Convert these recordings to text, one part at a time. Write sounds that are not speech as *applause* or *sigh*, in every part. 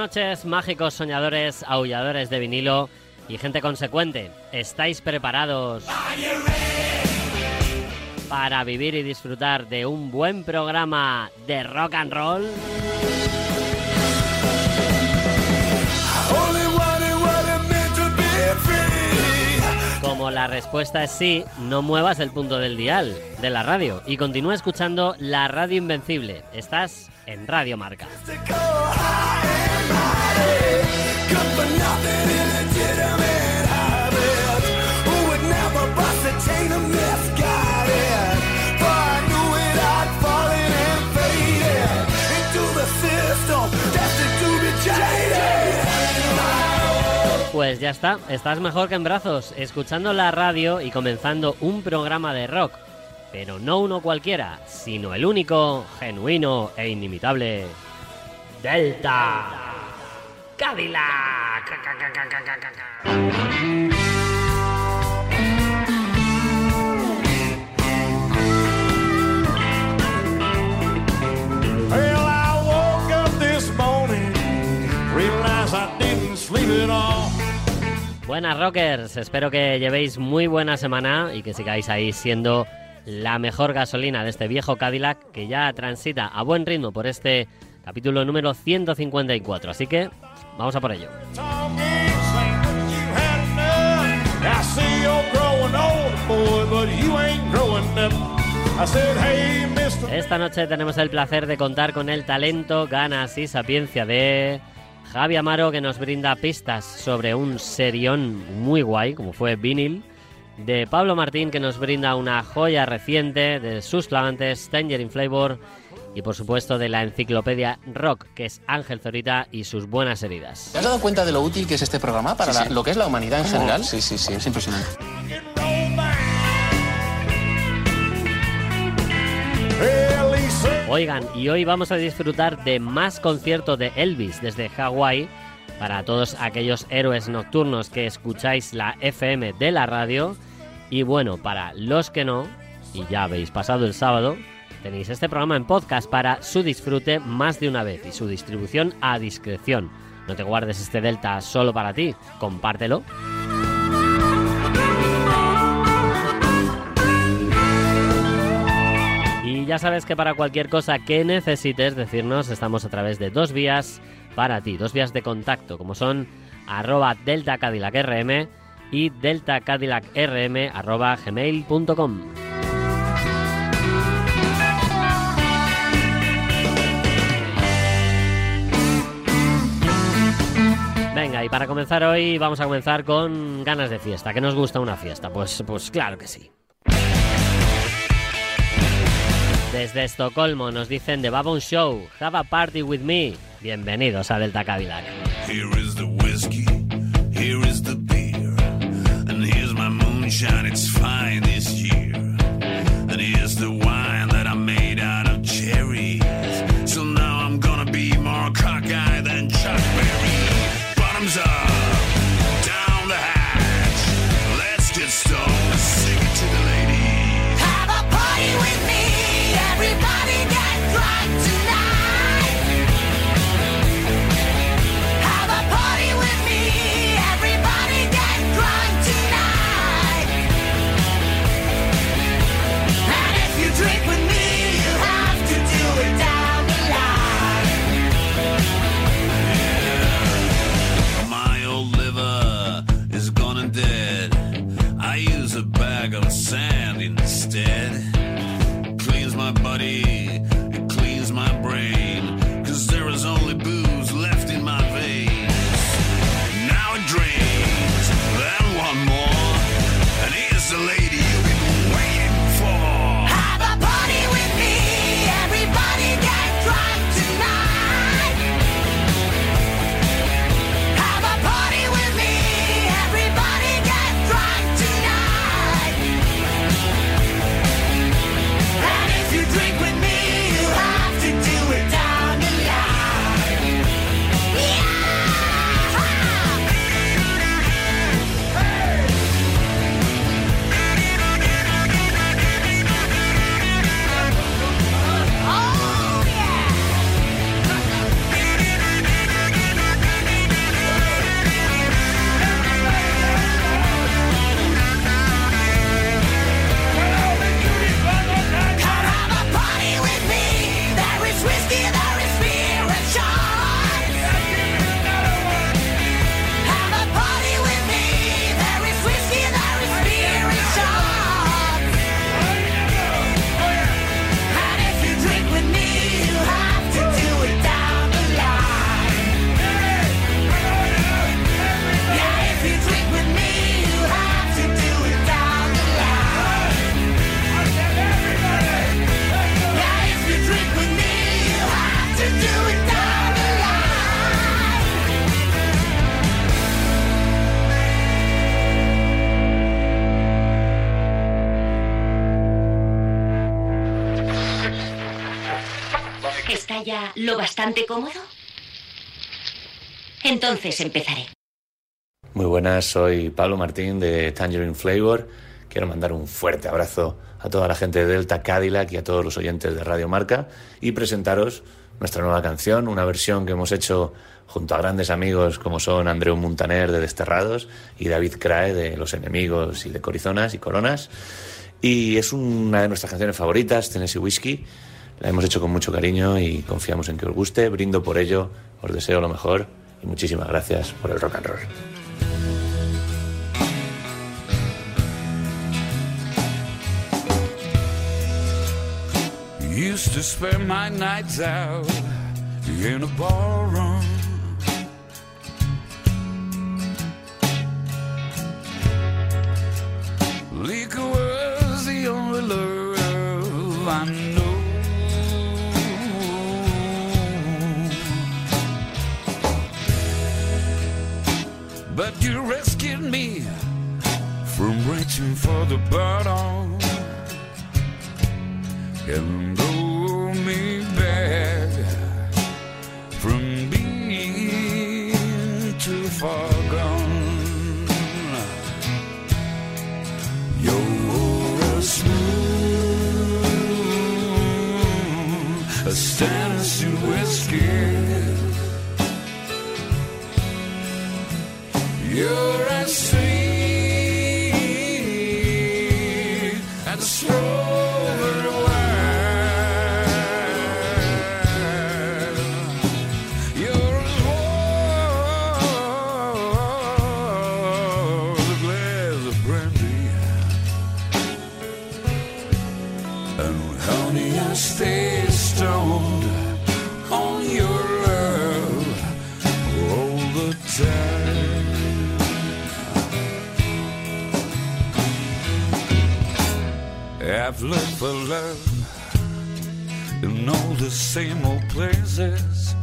Noches, mágicos soñadores, aulladores de vinilo y gente consecuente. ¿Estáis preparados para vivir y disfrutar de un buen programa de rock and roll? Como la respuesta es sí, no muevas el punto del dial de la radio y continúa escuchando la radio invencible. Estás en Radio Marca. Pues ya está, estás mejor que en brazos, escuchando la radio y comenzando un programa de rock. Pero no uno cualquiera, sino el único, genuino e inimitable. Delta Cadillac. Well, I woke up this morning, realized I didn't sleep at all. Buenas rockers, espero que llevéis muy buena semana y que sigáis ahí siendo la mejor gasolina de este viejo Cadillac que ya transita a buen ritmo por este capítulo número 154. Así que vamos a por ello. Esta noche tenemos el placer de contar con el talento, ganas y sapiencia de Javi Amaro que nos brinda pistas sobre un serión muy guay como fue Vinil, de Pablo Martín que nos brinda una joya reciente de sus flamantes Tangerine Flavor y por supuesto de la enciclopedia Rock que es Ángel Zorita y sus buenas heridas. ¿Te has dado cuenta de lo útil que es este programa para la- lo que es la humanidad en general? Sí, sí, sí. Es impresionante. Oigan, y hoy vamos a disfrutar de más concierto de Elvis desde Hawái para todos aquellos héroes nocturnos que escucháis la FM de la radio. Y bueno, para los que no, y ya habéis pasado el sábado, tenéis este programa en podcast para su disfrute más de una vez y su distribución a discreción. No te guardes este Delta solo para ti, compártelo. Y ya sabes que para cualquier cosa que necesites decirnos, estamos a través de dos vías para ti, dos vías de contacto, como son arroba delta Cadillac RM y delta Cadillac RM gmail.com. Y para comenzar hoy vamos a comenzar con ganas de fiesta. ¿Que nos gusta una fiesta? Pues, pues claro que sí. Desde Estocolmo nos dicen The Babon Show, Have a Party With Me. Bienvenidos a Delta Cadillac. Here is the whiskey, here is the beer, and here's my moonshine, it's fine cómodo? Entonces empezaré. Muy buenas, soy Pablo Martín de Tangerine Flavor. Quiero mandar un fuerte abrazo a toda la gente de Delta Cadillac y a todos los oyentes de Radio Marca y presentaros nuestra nueva canción, una versión que hemos hecho junto a grandes amigos como son Andreu Montaner de Desterrados y David Crae de Los Enemigos y de Corizonas y Coronas. Y es una de nuestras canciones favoritas, Tennessee Whiskey la hemos hecho con mucho cariño y confiamos en que os guste. Brindo por ello, os deseo lo mejor y muchísimas gracias por el rock and roll. him. in all the same old places.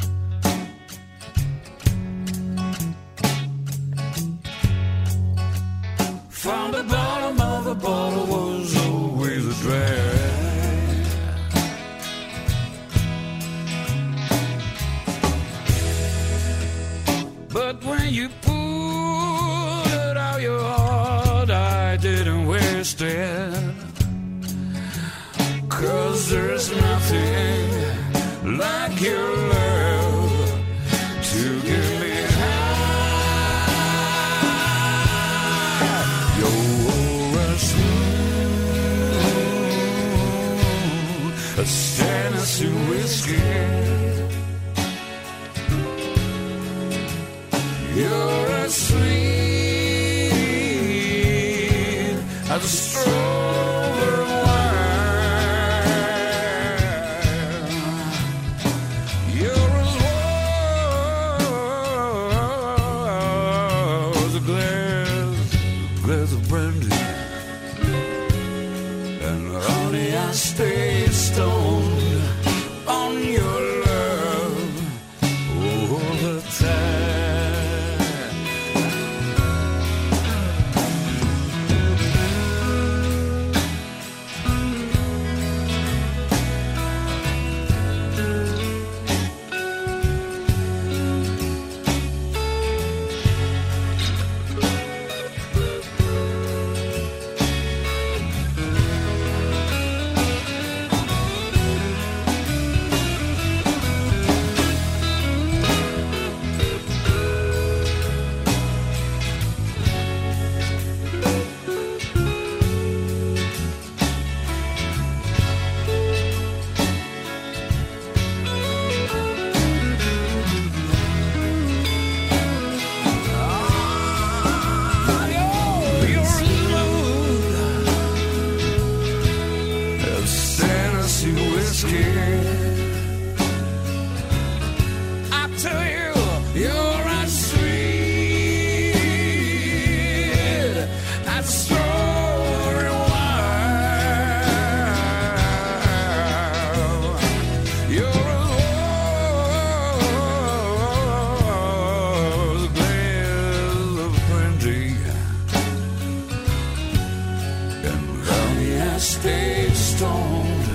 I stoned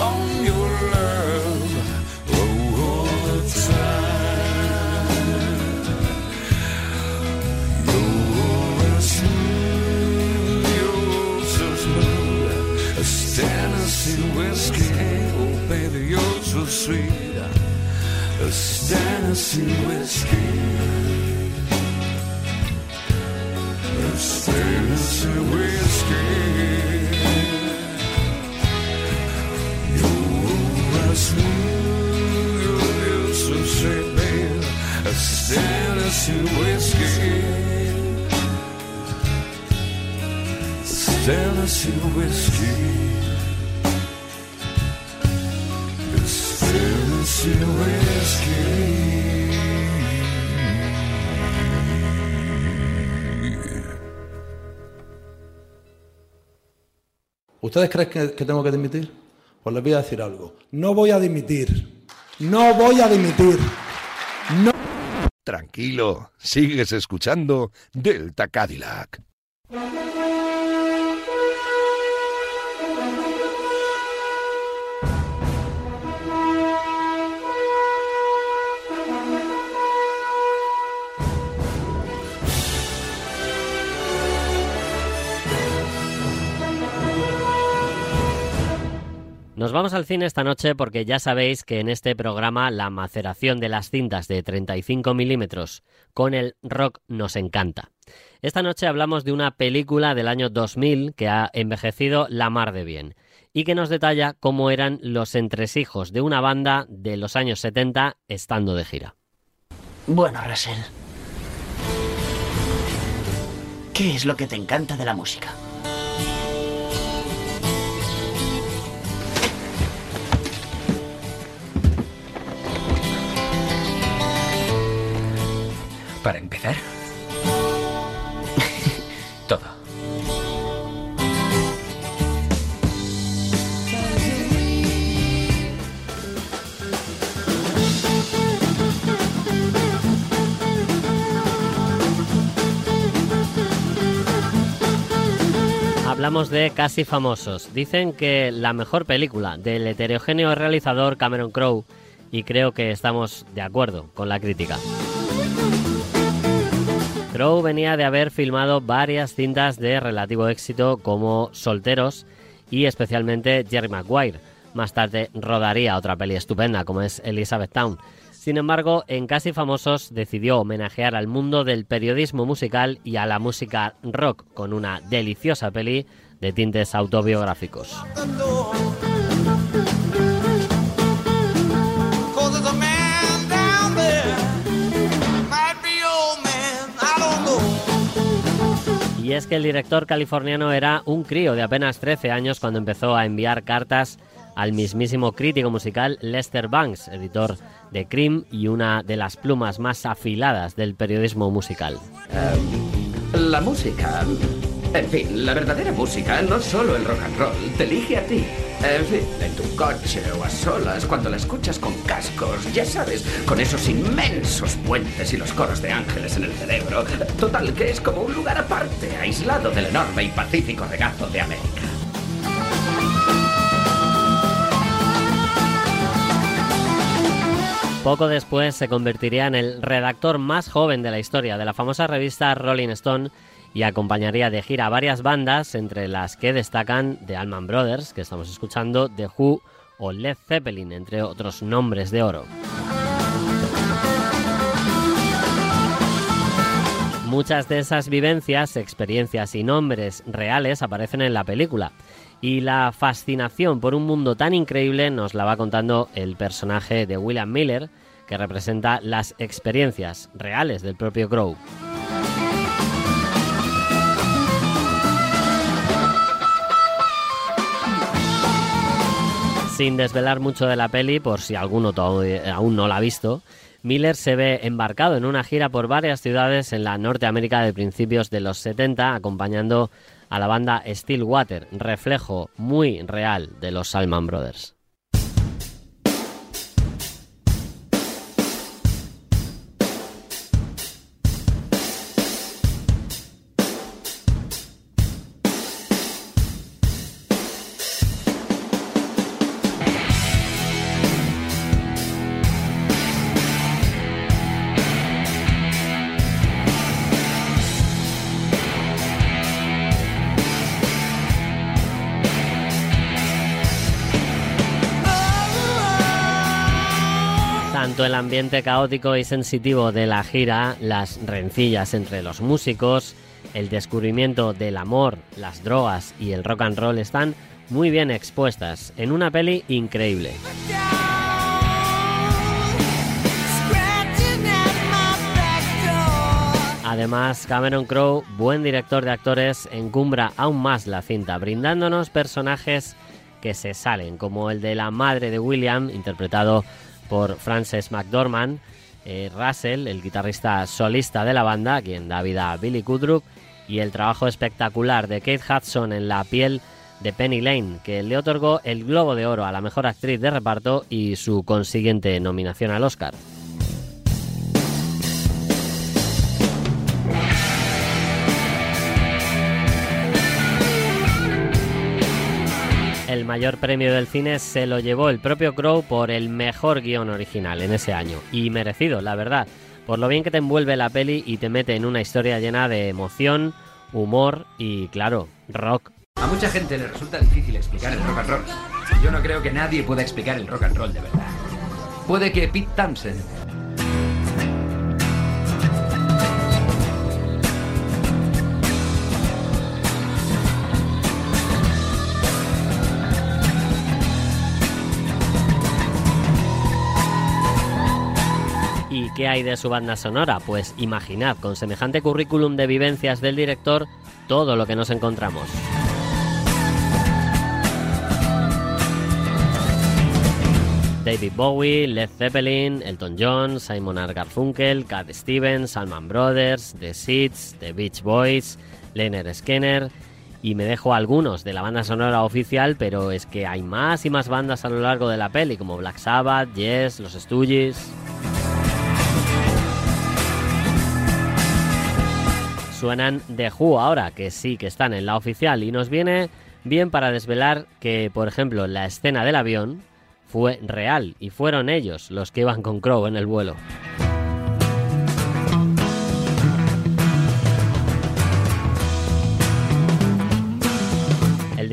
on your love oh, all the time. You're as smooth, you're so smooth as Tennessee whiskey. Oh, baby, you're so sweet as Tennessee whiskey. Tennessee whiskey. ¿Ustedes creen que, que tengo que dimitir? Pues les voy a decir algo. No voy a dimitir. No voy a dimitir. No. Tranquilo, sigues escuchando Delta Cadillac. Vamos al cine esta noche porque ya sabéis que en este programa la maceración de las cintas de 35 milímetros con el rock nos encanta. Esta noche hablamos de una película del año 2000 que ha envejecido la mar de bien y que nos detalla cómo eran los entresijos de una banda de los años 70 estando de gira. Bueno, Russell. ¿Qué es lo que te encanta de la música? Para empezar. *laughs* Todo. Hablamos de Casi Famosos. Dicen que la mejor película del heterogéneo realizador Cameron Crowe y creo que estamos de acuerdo con la crítica. Crowe venía de haber filmado varias cintas de relativo éxito como Solteros y especialmente Jerry Maguire. Más tarde rodaría otra peli estupenda como es Elizabeth Town. Sin embargo, en Casi Famosos decidió homenajear al mundo del periodismo musical y a la música rock con una deliciosa peli de tintes autobiográficos. Y es que el director californiano era un crío de apenas 13 años cuando empezó a enviar cartas al mismísimo crítico musical Lester Banks, editor de Cream y una de las plumas más afiladas del periodismo musical. La música. En fin, la verdadera música, no solo el rock and roll, te elige a ti. En fin, en tu coche o a solas, cuando la escuchas con cascos, ya sabes, con esos inmensos puentes y los coros de ángeles en el cerebro. Total, que es como un lugar aparte, aislado del enorme y pacífico regazo de América. Poco después se convertiría en el redactor más joven de la historia de la famosa revista Rolling Stone y acompañaría de gira a varias bandas, entre las que destacan The Allman Brothers, que estamos escuchando, The Who o Led Zeppelin, entre otros nombres de oro. Muchas de esas vivencias, experiencias y nombres reales aparecen en la película. Y la fascinación por un mundo tan increíble nos la va contando el personaje de William Miller, que representa las experiencias reales del propio Crow. Sin desvelar mucho de la peli, por si alguno aún no la ha visto, Miller se ve embarcado en una gira por varias ciudades en la Norteamérica de principios de los 70, acompañando a la banda Stillwater, reflejo muy real de los Salman Brothers. Tanto el ambiente caótico y sensitivo de la gira, las rencillas entre los músicos, el descubrimiento del amor, las drogas y el rock and roll están muy bien expuestas en una peli increíble. Además, Cameron Crowe, buen director de actores, encumbra aún más la cinta, brindándonos personajes que se salen, como el de la madre de William, interpretado por Frances McDormand, eh, Russell, el guitarrista solista de la banda, quien da vida a Billy Kudrup, y el trabajo espectacular de Kate Hudson en la piel de Penny Lane, que le otorgó el Globo de Oro a la mejor actriz de reparto y su consiguiente nominación al Oscar. Mayor premio del cine se lo llevó el propio Crow por el mejor guion original en ese año. Y merecido, la verdad, por lo bien que te envuelve la peli y te mete en una historia llena de emoción, humor y, claro, rock. A mucha gente le resulta difícil explicar el rock and roll. Yo no creo que nadie pueda explicar el rock and roll de verdad. Puede que Pete Townsend qué hay de su banda sonora? Pues imaginad, con semejante currículum de vivencias del director, todo lo que nos encontramos. David Bowie, Led Zeppelin, Elton John, Simon. Garfunkel, Cat Stevens, Salman Brothers, The Seeds, The Beach Boys, Leonard Skinner y me dejo algunos de la banda sonora oficial, pero es que hay más y más bandas a lo largo de la peli, como Black Sabbath, Yes, Los Stooges. Suenan The Who ahora, que sí que están en la oficial, y nos viene bien para desvelar que, por ejemplo, la escena del avión fue real y fueron ellos los que iban con Crow en el vuelo.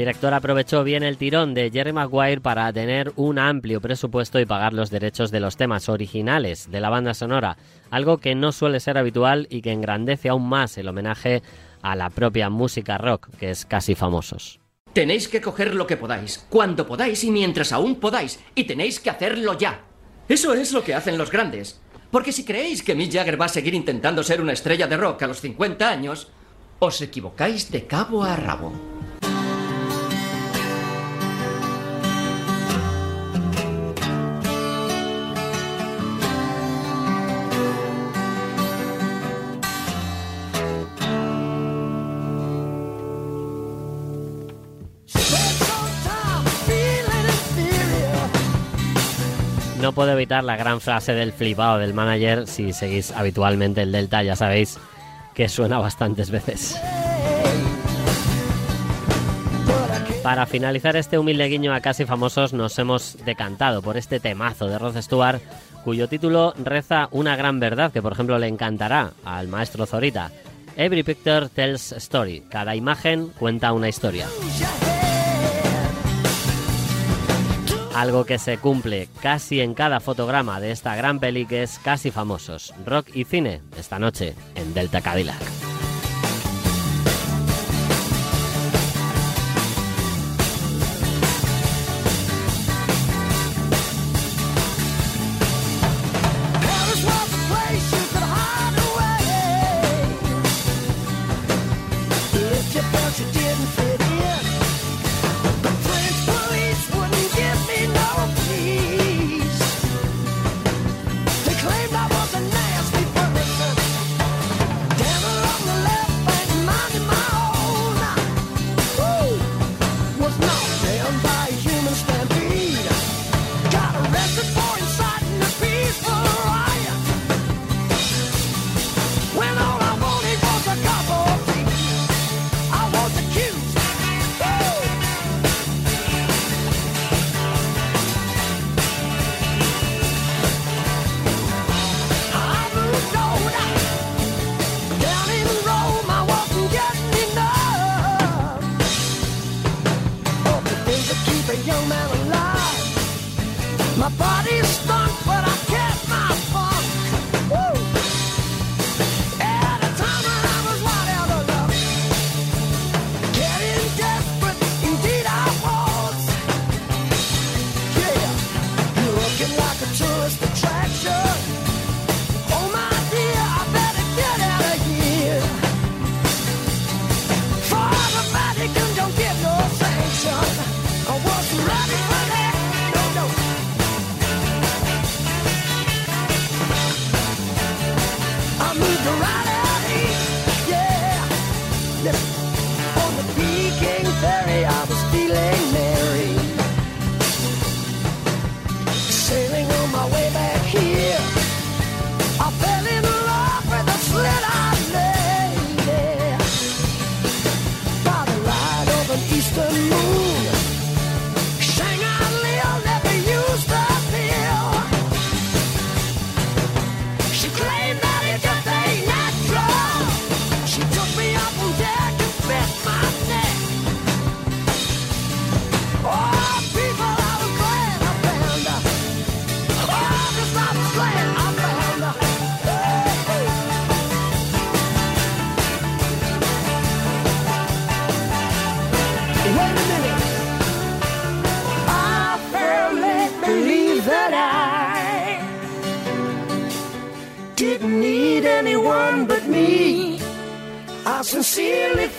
director aprovechó bien el tirón de Jerry Maguire para tener un amplio presupuesto y pagar los derechos de los temas originales de la banda sonora, algo que no suele ser habitual y que engrandece aún más el homenaje a la propia música rock, que es casi famosos. Tenéis que coger lo que podáis, cuando podáis y mientras aún podáis, y tenéis que hacerlo ya. Eso es lo que hacen los grandes. Porque si creéis que Mick Jagger va a seguir intentando ser una estrella de rock a los 50 años, os equivocáis de cabo a rabo. puedo evitar la gran frase del flipado del manager. Si seguís habitualmente el Delta, ya sabéis que suena bastantes veces. Para finalizar este humilde guiño a casi famosos, nos hemos decantado por este temazo de Rod Stewart, cuyo título reza una gran verdad que, por ejemplo, le encantará al maestro Zorita. Every picture tells a story. Cada imagen cuenta una historia. Algo que se cumple casi en cada fotograma de esta gran peli que es Casi Famosos, Rock y Cine, esta noche en Delta Cadillac.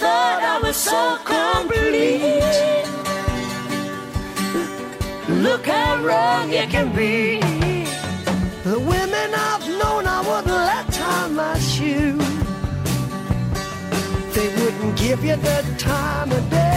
thought I was so complete. Look how wrong it can be. The women I've known, I wouldn't let tie my shoe. They wouldn't give you the time of day.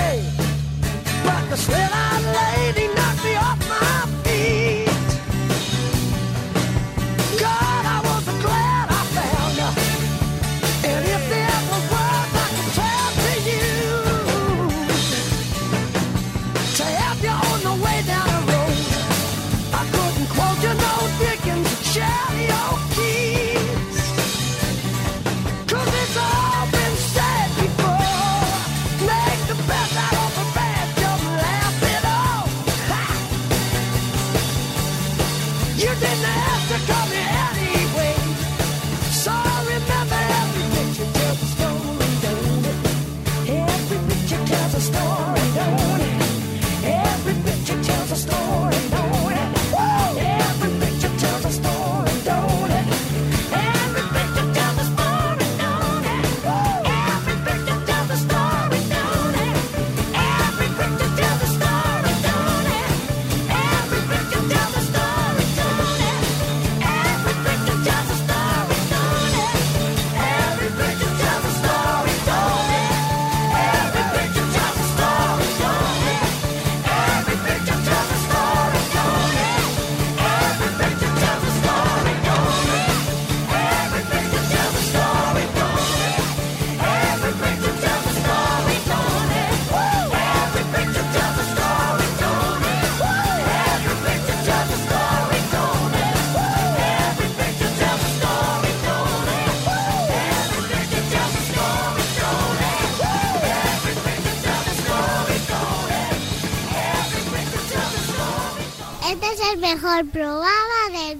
Mejor programa del.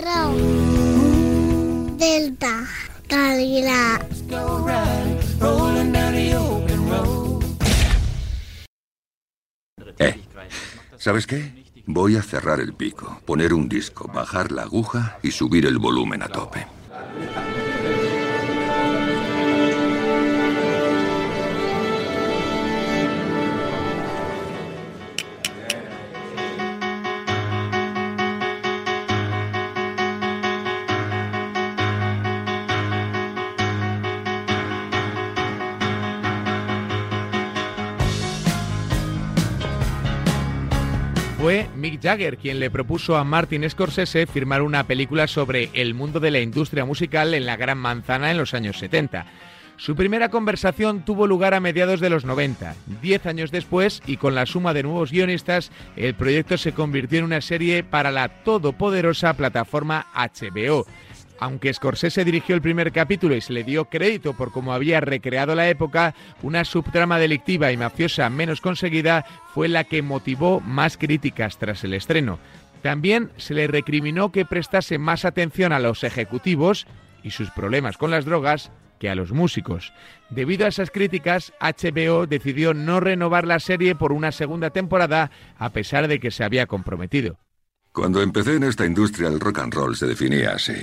Delta, Cadillac. Eh, ¿sabes qué? Voy a cerrar el pico, poner un disco, bajar la aguja y subir el volumen a tope. Fue Mick Jagger quien le propuso a Martin Scorsese firmar una película sobre el mundo de la industria musical en la Gran Manzana en los años 70. Su primera conversación tuvo lugar a mediados de los 90. Diez años después, y con la suma de nuevos guionistas, el proyecto se convirtió en una serie para la todopoderosa plataforma HBO. Aunque Scorsese dirigió el primer capítulo y se le dio crédito por cómo había recreado la época, una subtrama delictiva y mafiosa menos conseguida fue la que motivó más críticas tras el estreno. También se le recriminó que prestase más atención a los ejecutivos y sus problemas con las drogas que a los músicos. Debido a esas críticas, HBO decidió no renovar la serie por una segunda temporada a pesar de que se había comprometido. Cuando empecé en esta industria, el rock and roll se definía así.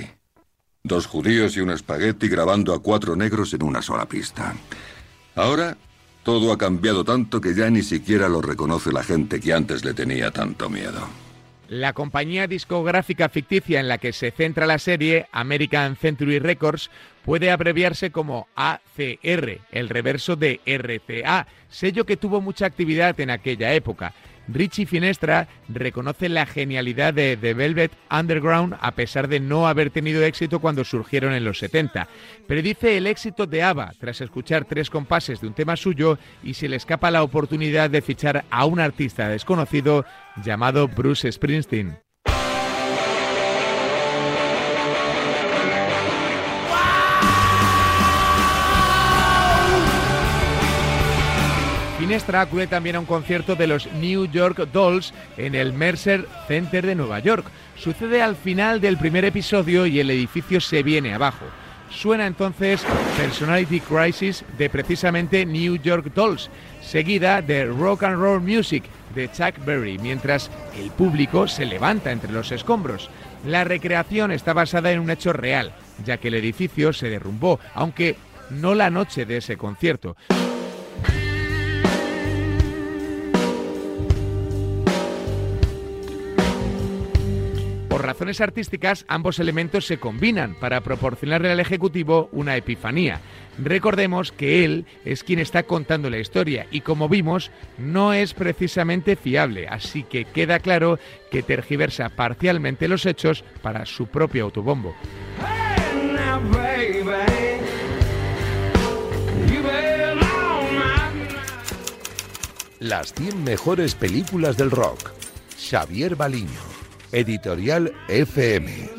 Dos judíos y un espagueti grabando a cuatro negros en una sola pista. Ahora, todo ha cambiado tanto que ya ni siquiera lo reconoce la gente que antes le tenía tanto miedo. La compañía discográfica ficticia en la que se centra la serie, American Century Records, puede abreviarse como ACR, el reverso de RCA, sello que tuvo mucha actividad en aquella época. Richie Finestra reconoce la genialidad de The Velvet Underground a pesar de no haber tenido éxito cuando surgieron en los 70. Predice el éxito de ABBA tras escuchar tres compases de un tema suyo y se le escapa la oportunidad de fichar a un artista desconocido llamado Bruce Springsteen. Finestra acude también a un concierto de los New York Dolls en el Mercer Center de Nueva York. Sucede al final del primer episodio y el edificio se viene abajo. Suena entonces Personality Crisis de precisamente New York Dolls, seguida de Rock and Roll Music de Chuck Berry, mientras el público se levanta entre los escombros. La recreación está basada en un hecho real, ya que el edificio se derrumbó, aunque no la noche de ese concierto. Por razones artísticas, ambos elementos se combinan para proporcionarle al Ejecutivo una epifanía. Recordemos que él es quien está contando la historia y como vimos, no es precisamente fiable, así que queda claro que tergiversa parcialmente los hechos para su propio autobombo. Las 100 mejores películas del rock. Xavier Baliño. Editorial FM.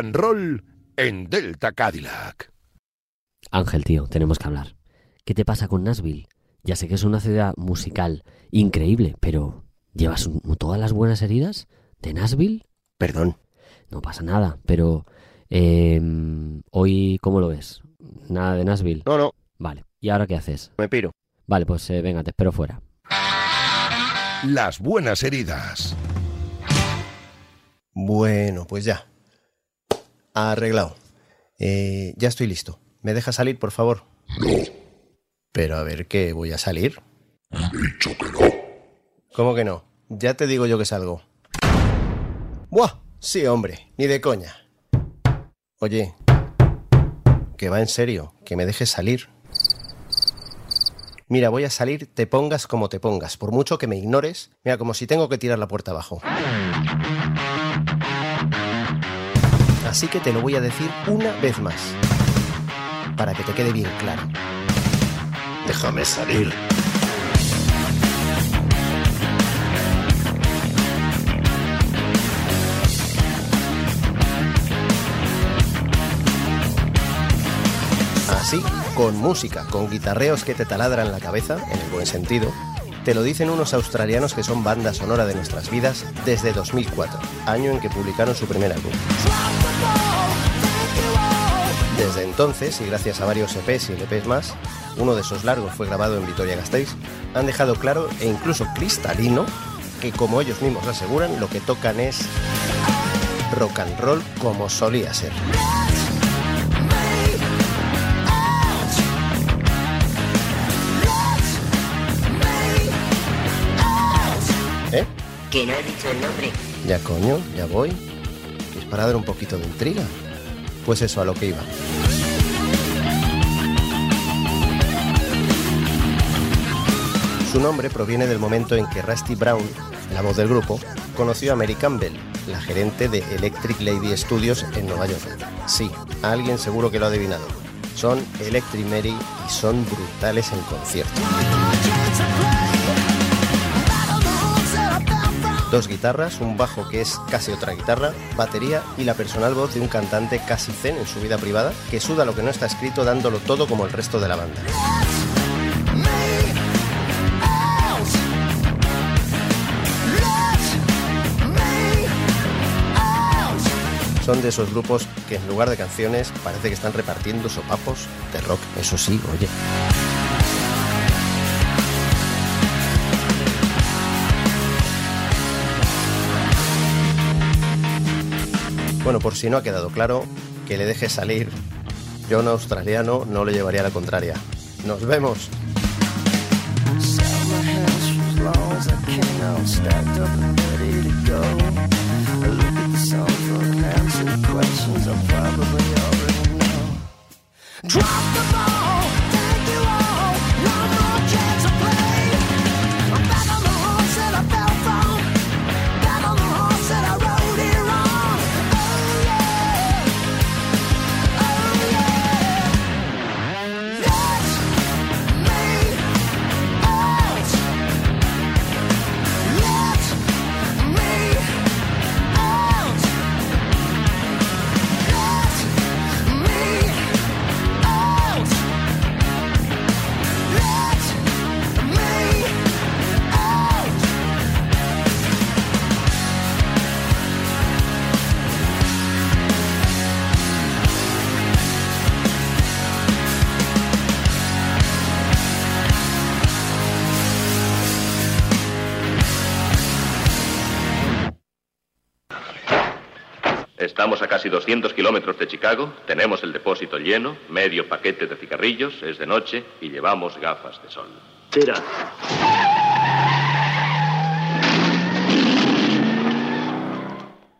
And roll en Delta Cadillac. Ángel, tío, tenemos que hablar. ¿Qué te pasa con Nashville? Ya sé que es una ciudad musical increíble, pero ¿llevas todas las buenas heridas de Nashville? Perdón. No pasa nada, pero eh, hoy, ¿cómo lo ves? ¿Nada de Nashville? No, no. Vale, ¿y ahora qué haces? Me piro. Vale, pues eh, venga, te espero fuera. Las buenas heridas. Bueno, pues ya. Arreglado. Eh, ya estoy listo. ¿Me deja salir, por favor? No. Pero a ver, ¿qué? ¿Voy a salir? Dicho que no. ¿Cómo que no? Ya te digo yo que salgo. ¡Buah! Sí, hombre, ni de coña. Oye, que va en serio, que me dejes salir. Mira, voy a salir, te pongas como te pongas. Por mucho que me ignores, mira, como si tengo que tirar la puerta abajo. Así que te lo voy a decir una vez más. Para que te quede bien claro. Déjame salir. Así, con música, con guitarreos que te taladran la cabeza, en el buen sentido, te lo dicen unos australianos que son banda sonora de nuestras vidas desde 2004, año en que publicaron su primer álbum. Entonces, y gracias a varios EPs y LPs más, uno de esos largos fue grabado en Vitoria-Gasteiz, han dejado claro e incluso cristalino que, como ellos mismos aseguran, lo que tocan es rock and roll como solía ser. ¿Eh? Que no he dicho el nombre. Ya coño, ya voy. Es para dar un poquito de intriga. Pues eso, a lo que iba. Su nombre proviene del momento en que Rusty Brown, la voz del grupo, conoció a Mary Campbell, la gerente de Electric Lady Studios en Nueva York. Sí, alguien seguro que lo ha adivinado. Son Electric Mary y son brutales en concierto. Dos guitarras, un bajo que es casi otra guitarra, batería y la personal voz de un cantante casi zen en su vida privada que suda lo que no está escrito dándolo todo como el resto de la banda. De esos grupos que en lugar de canciones parece que están repartiendo sopapos de rock. Eso sí, oye. Bueno, por si no ha quedado claro, que le deje salir. Yo un australiano no le llevaría la contraria. Nos vemos. Questions I probably already know. Drop the ball, casi 200 kilómetros de Chicago, tenemos el depósito lleno, medio paquete de cigarrillos, es de noche y llevamos gafas de sol. Tira.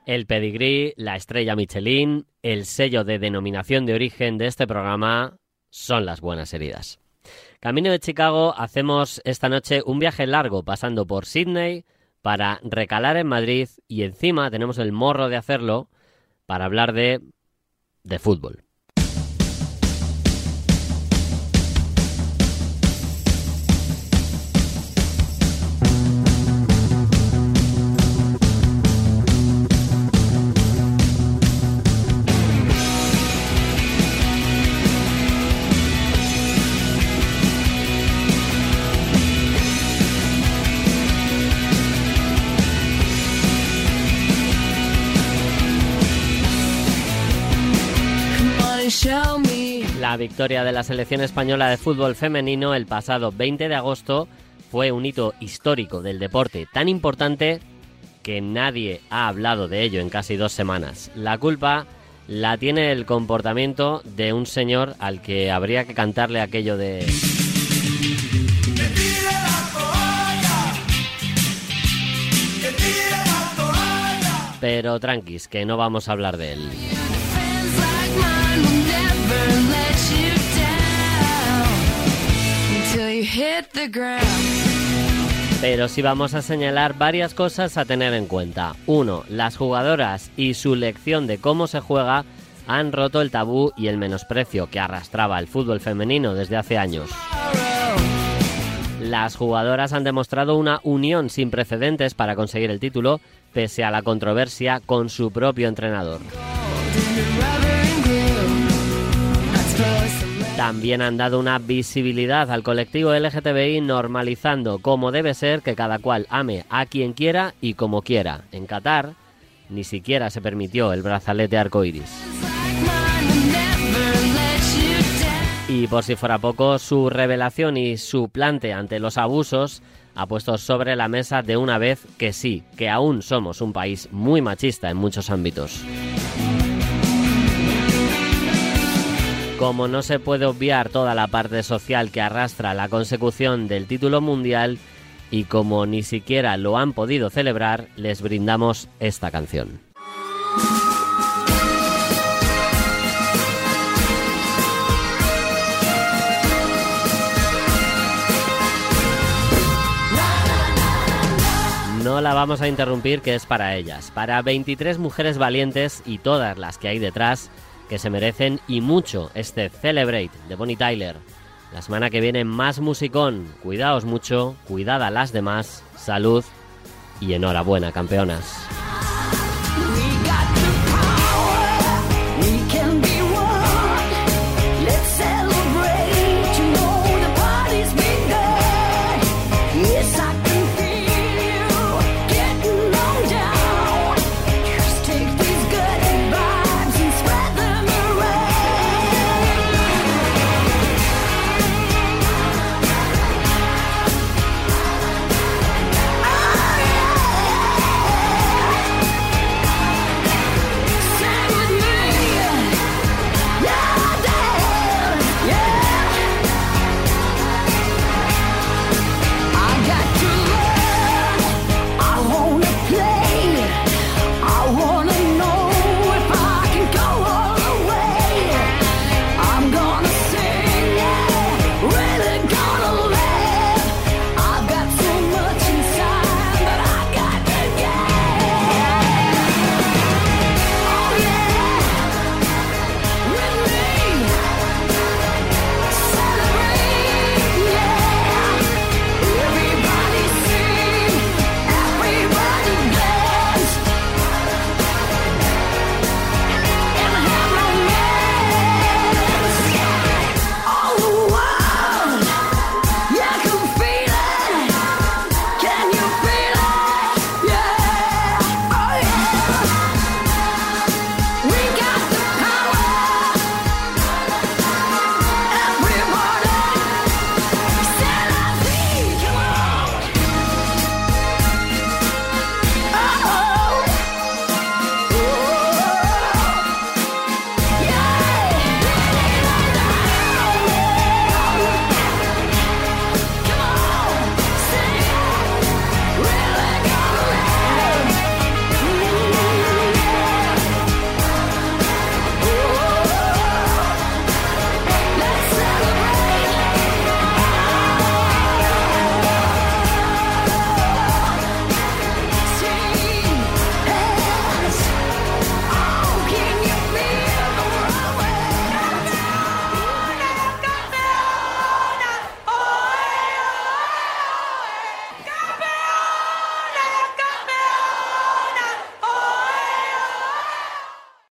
El pedigrí, la estrella Michelin, el sello de denominación de origen de este programa son las buenas heridas. Camino de Chicago hacemos esta noche un viaje largo pasando por Sydney para recalar en Madrid y encima tenemos el morro de hacerlo para hablar de de fútbol. Victoria de la selección española de fútbol femenino el pasado 20 de agosto fue un hito histórico del deporte tan importante que nadie ha hablado de ello en casi dos semanas. La culpa la tiene el comportamiento de un señor al que habría que cantarle aquello de... Pero tranquis, que no vamos a hablar de él. Pero sí vamos a señalar varias cosas a tener en cuenta. Uno, las jugadoras y su lección de cómo se juega han roto el tabú y el menosprecio que arrastraba el fútbol femenino desde hace años. Las jugadoras han demostrado una unión sin precedentes para conseguir el título, pese a la controversia con su propio entrenador. También han dado una visibilidad al colectivo LGTBI normalizando cómo debe ser que cada cual ame a quien quiera y como quiera. En Qatar ni siquiera se permitió el brazalete arcoiris. Y por si fuera poco, su revelación y su plante ante los abusos ha puesto sobre la mesa de una vez que sí, que aún somos un país muy machista en muchos ámbitos. Como no se puede obviar toda la parte social que arrastra la consecución del título mundial y como ni siquiera lo han podido celebrar, les brindamos esta canción. No la vamos a interrumpir, que es para ellas, para 23 mujeres valientes y todas las que hay detrás que se merecen y mucho este Celebrate de Bonnie Tyler. La semana que viene más musicón. Cuidaos mucho, cuidad a las demás, salud y enhorabuena, campeonas.